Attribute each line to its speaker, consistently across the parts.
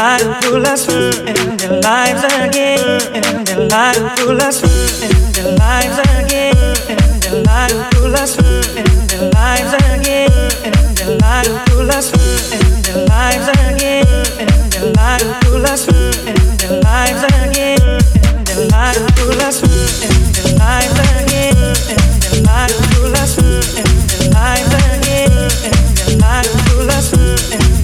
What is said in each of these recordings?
Speaker 1: lives full of in their lives again, their lives full of in their lives again, their lives full of in their lives again, their lives full of in their lives again, their lives full of in their lives again, their lives full of in their lives again, their lives full of in their lives again, their lives full of Life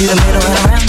Speaker 2: You
Speaker 1: the
Speaker 3: middle and
Speaker 1: around.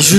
Speaker 1: 我支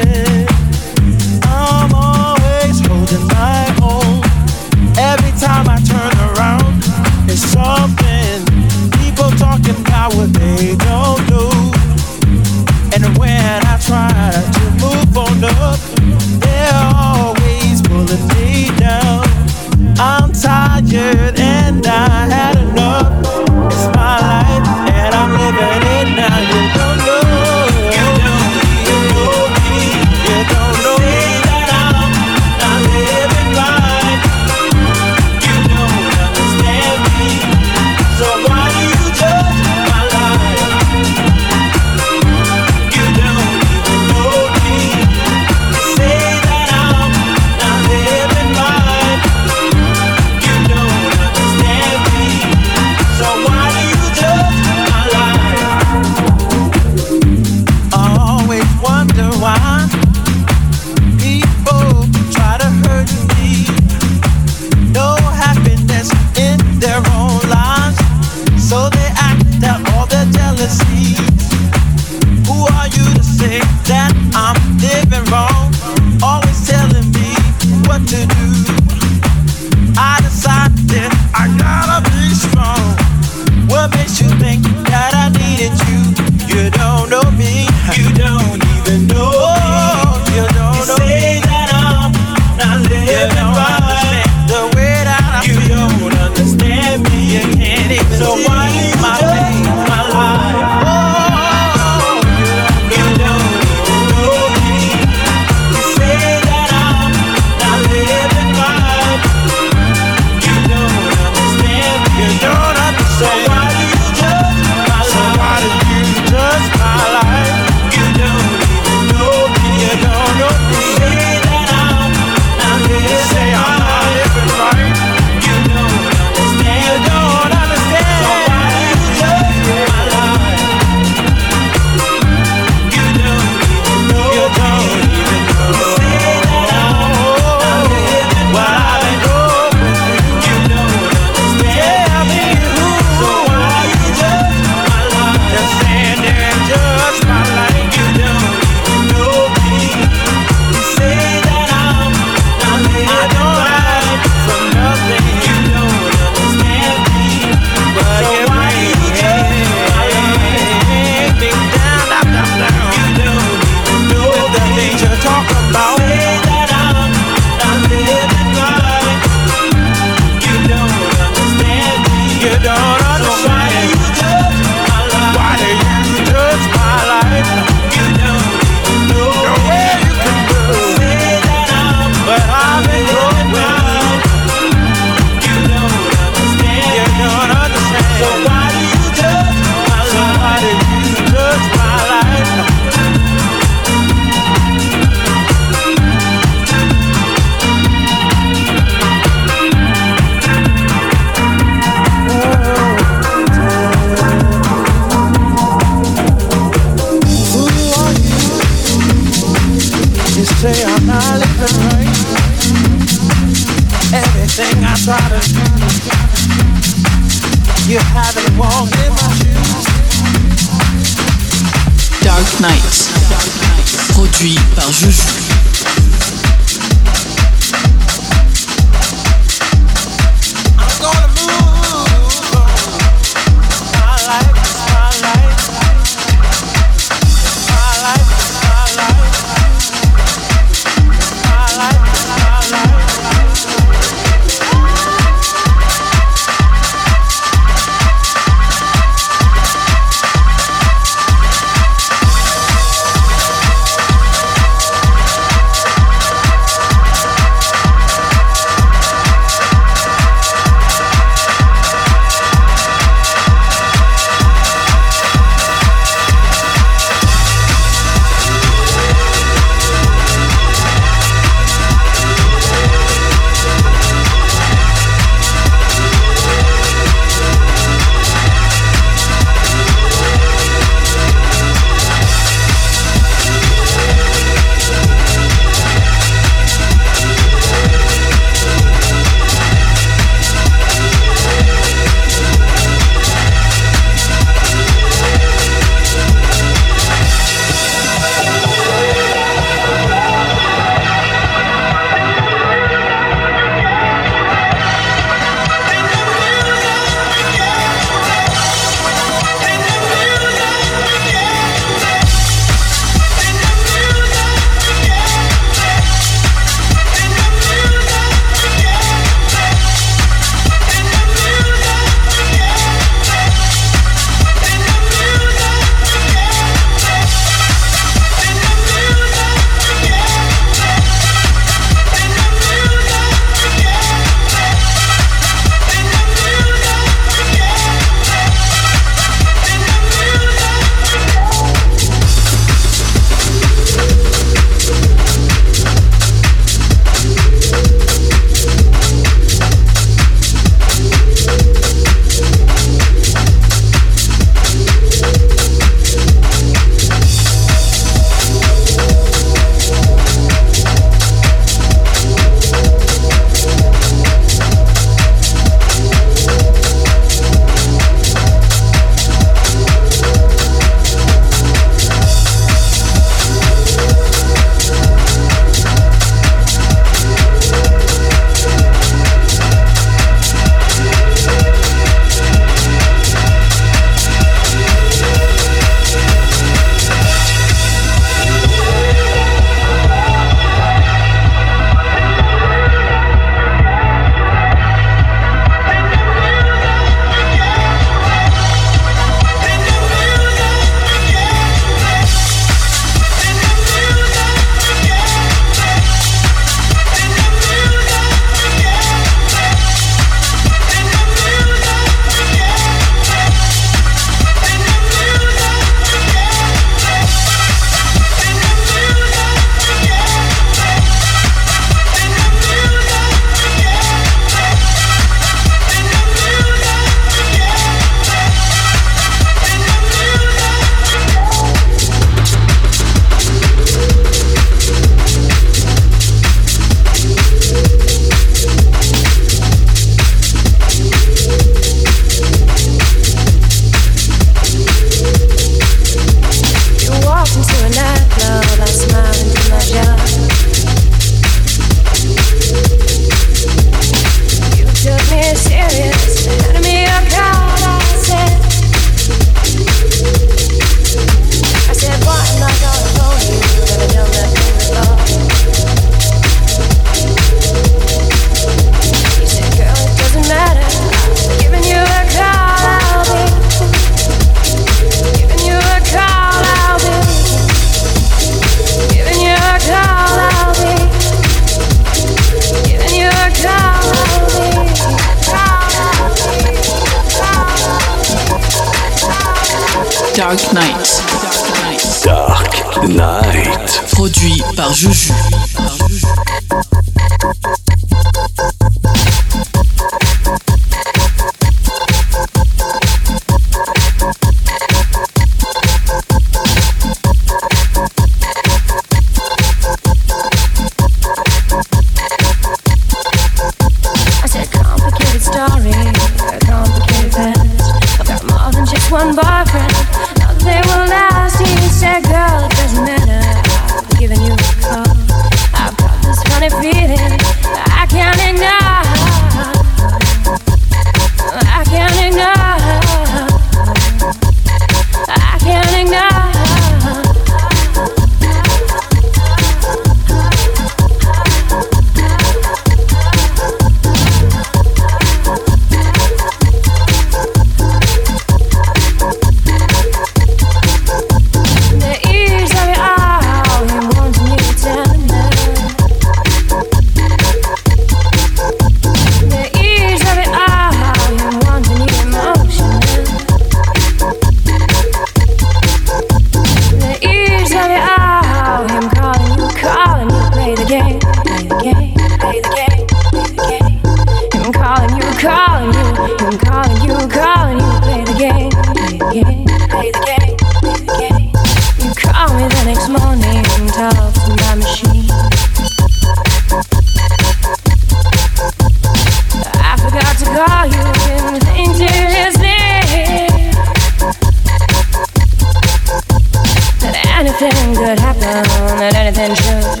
Speaker 4: Raise your hand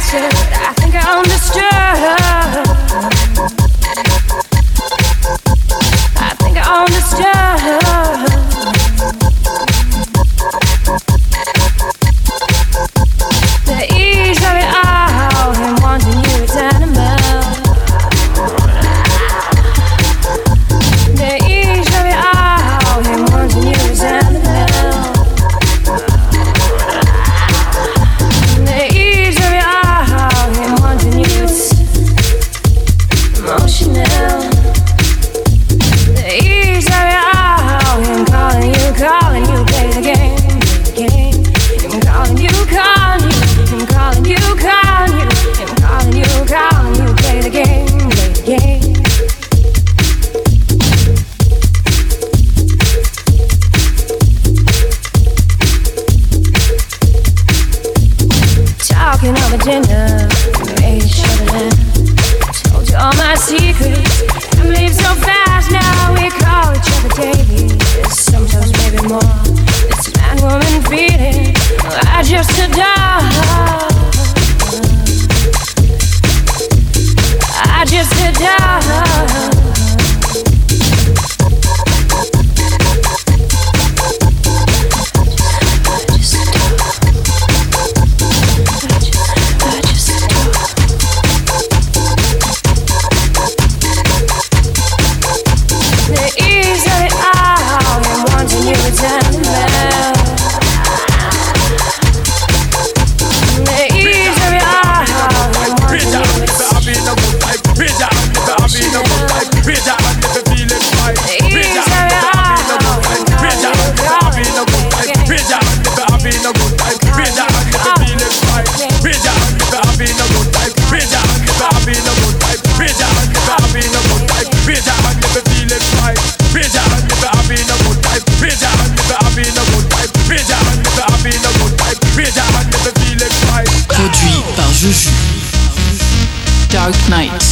Speaker 4: if you're having a good time. Raise your hand if you're having a good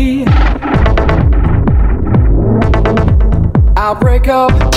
Speaker 5: Break up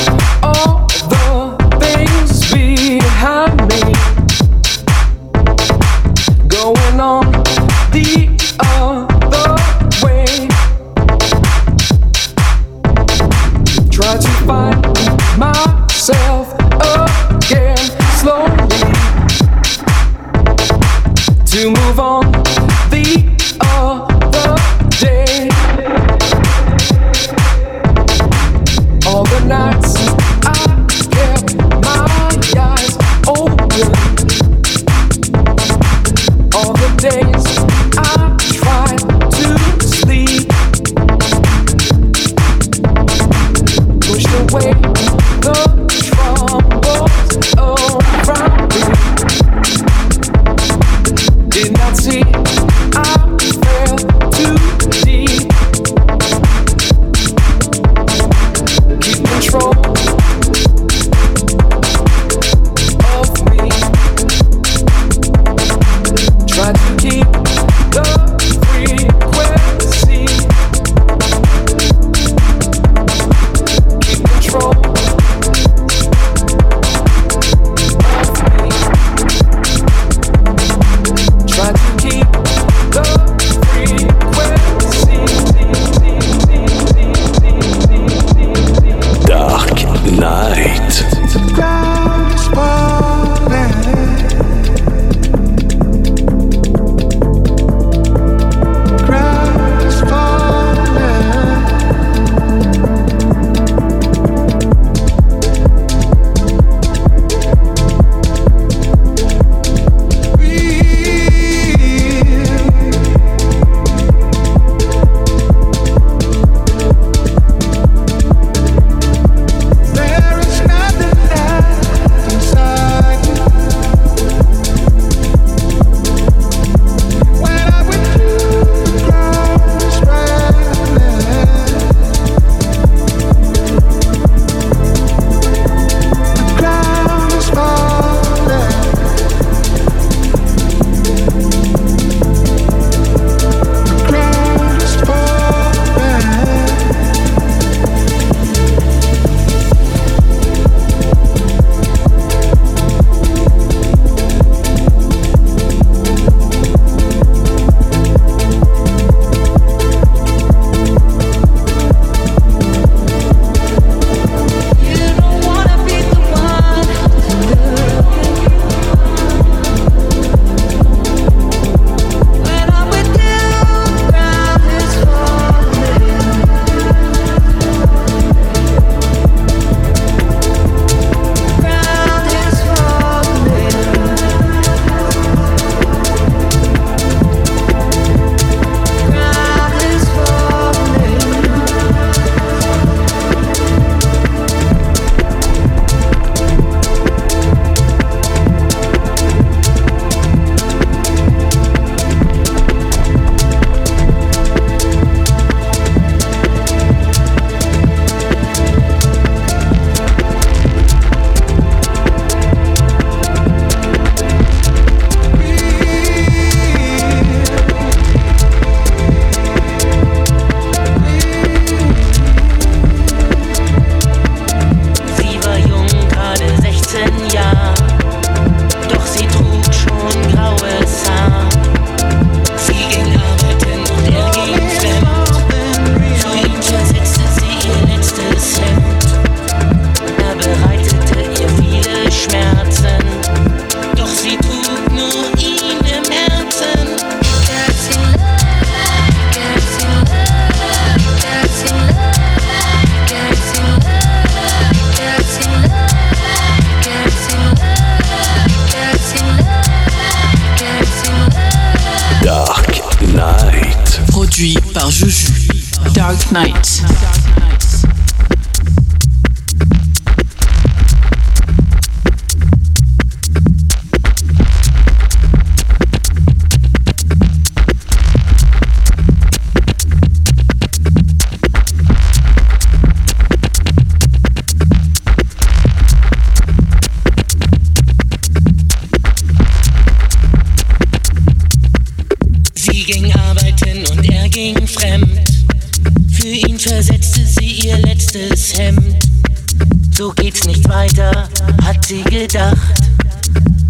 Speaker 5: gedacht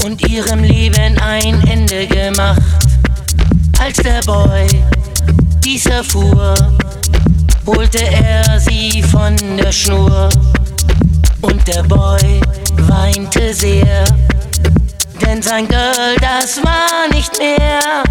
Speaker 5: und ihrem Leben ein Ende gemacht. Als der Boy dies erfuhr, holte er sie von der Schnur. Und der Boy weinte sehr, denn sein
Speaker 6: Girl, das
Speaker 1: war nicht mehr.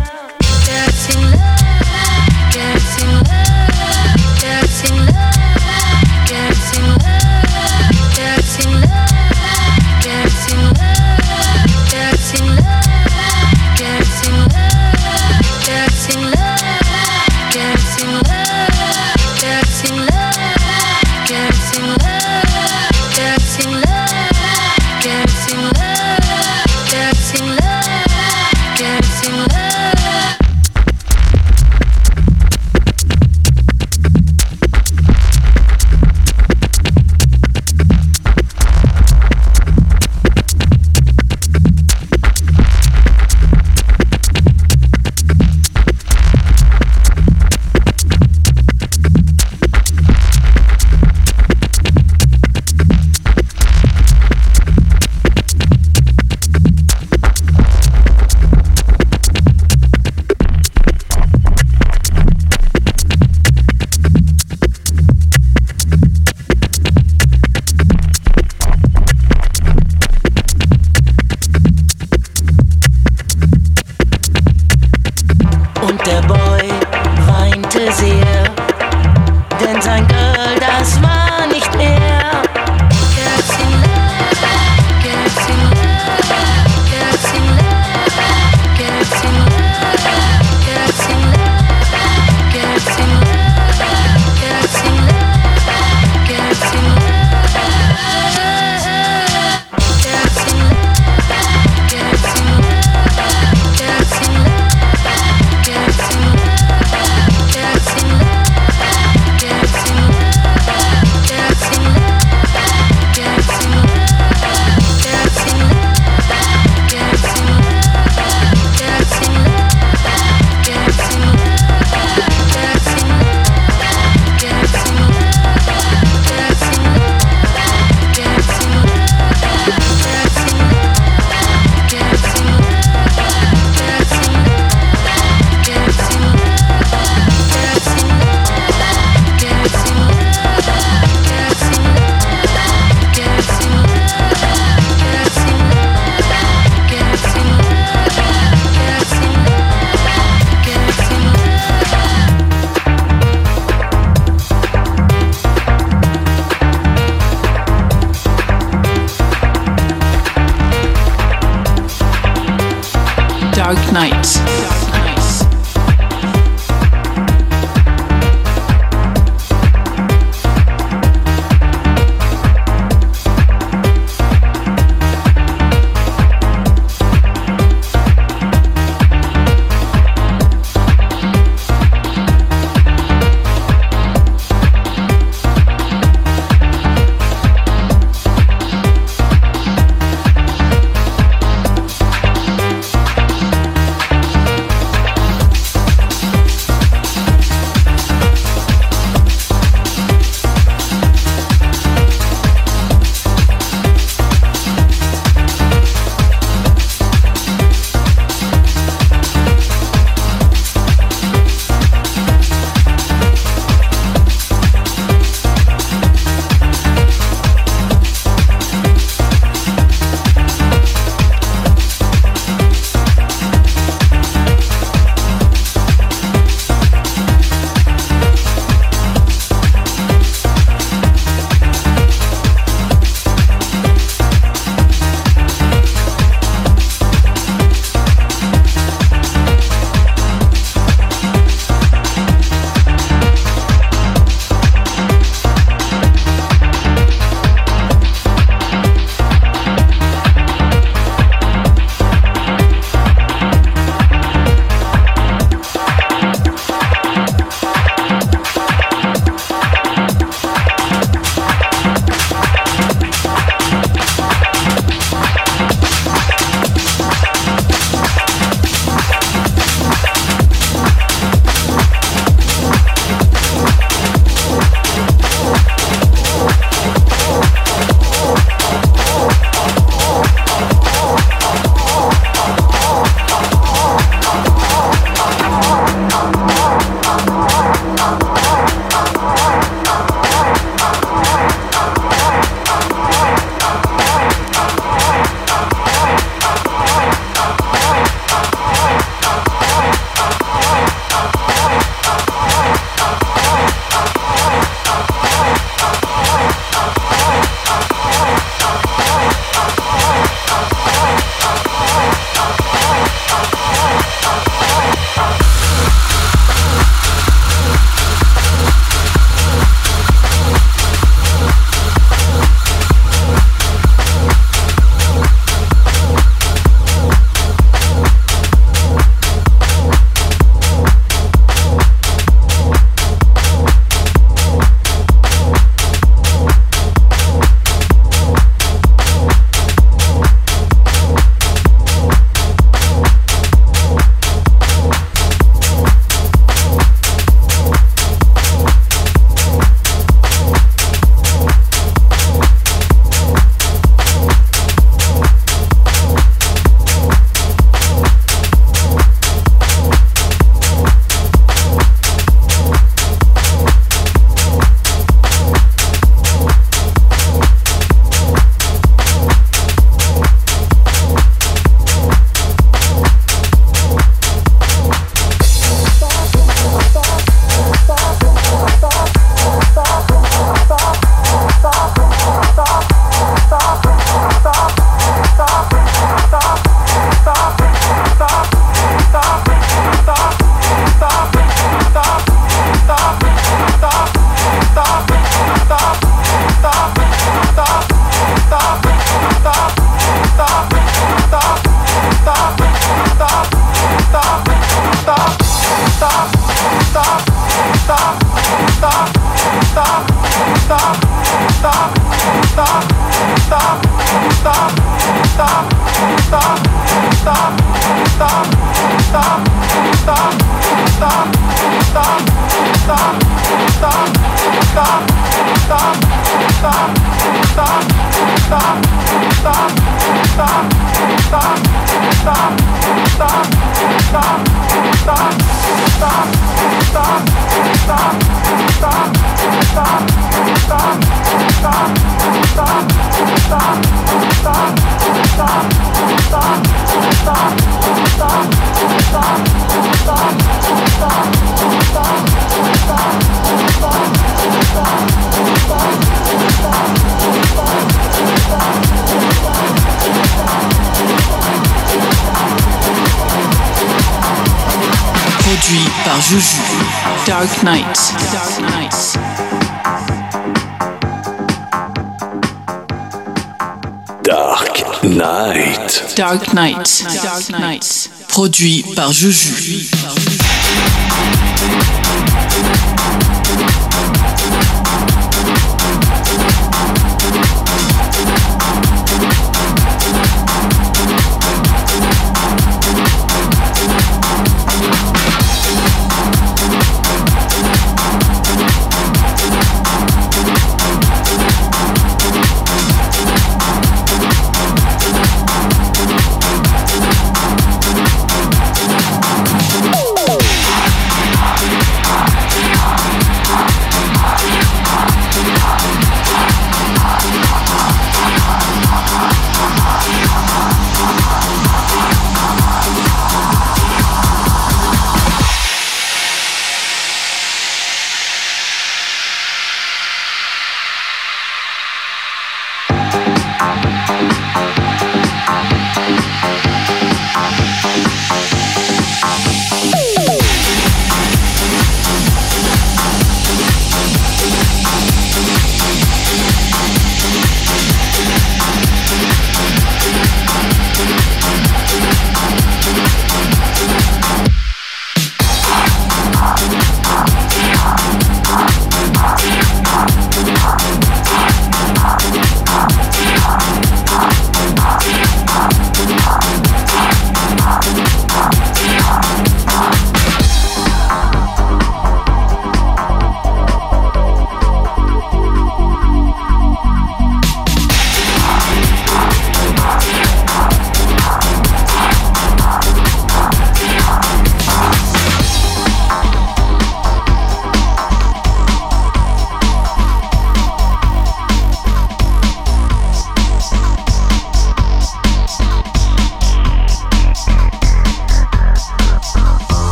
Speaker 1: Dark Knight. Darknight. Produit par Juju.
Speaker 4: Dark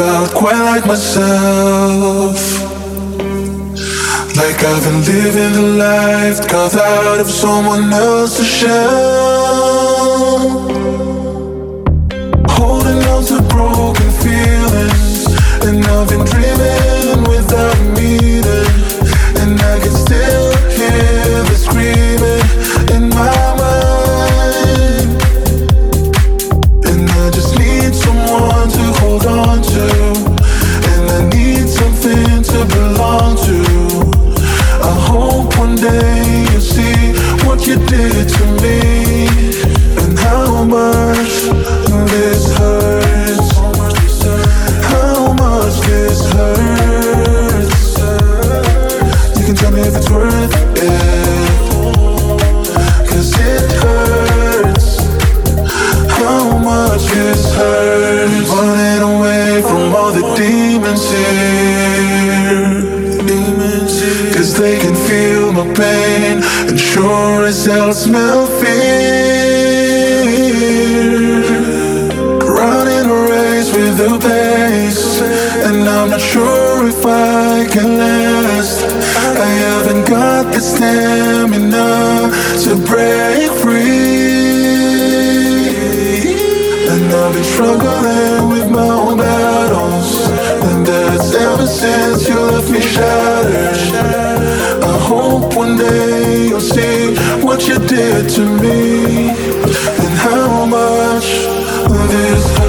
Speaker 7: felt quite like myself. Like I've been living a life carved out of someone else's shell. Holding on to broken feelings And I've been dreaming without meaning. And I can still hear the screaming hell smell fear Running a race with the pace. And I'm not sure if I can last. I haven't got the stamina to break free. And I've been struggling with my own battles. And that's ever since you left me shattered one day you'll see what you did to me And how much this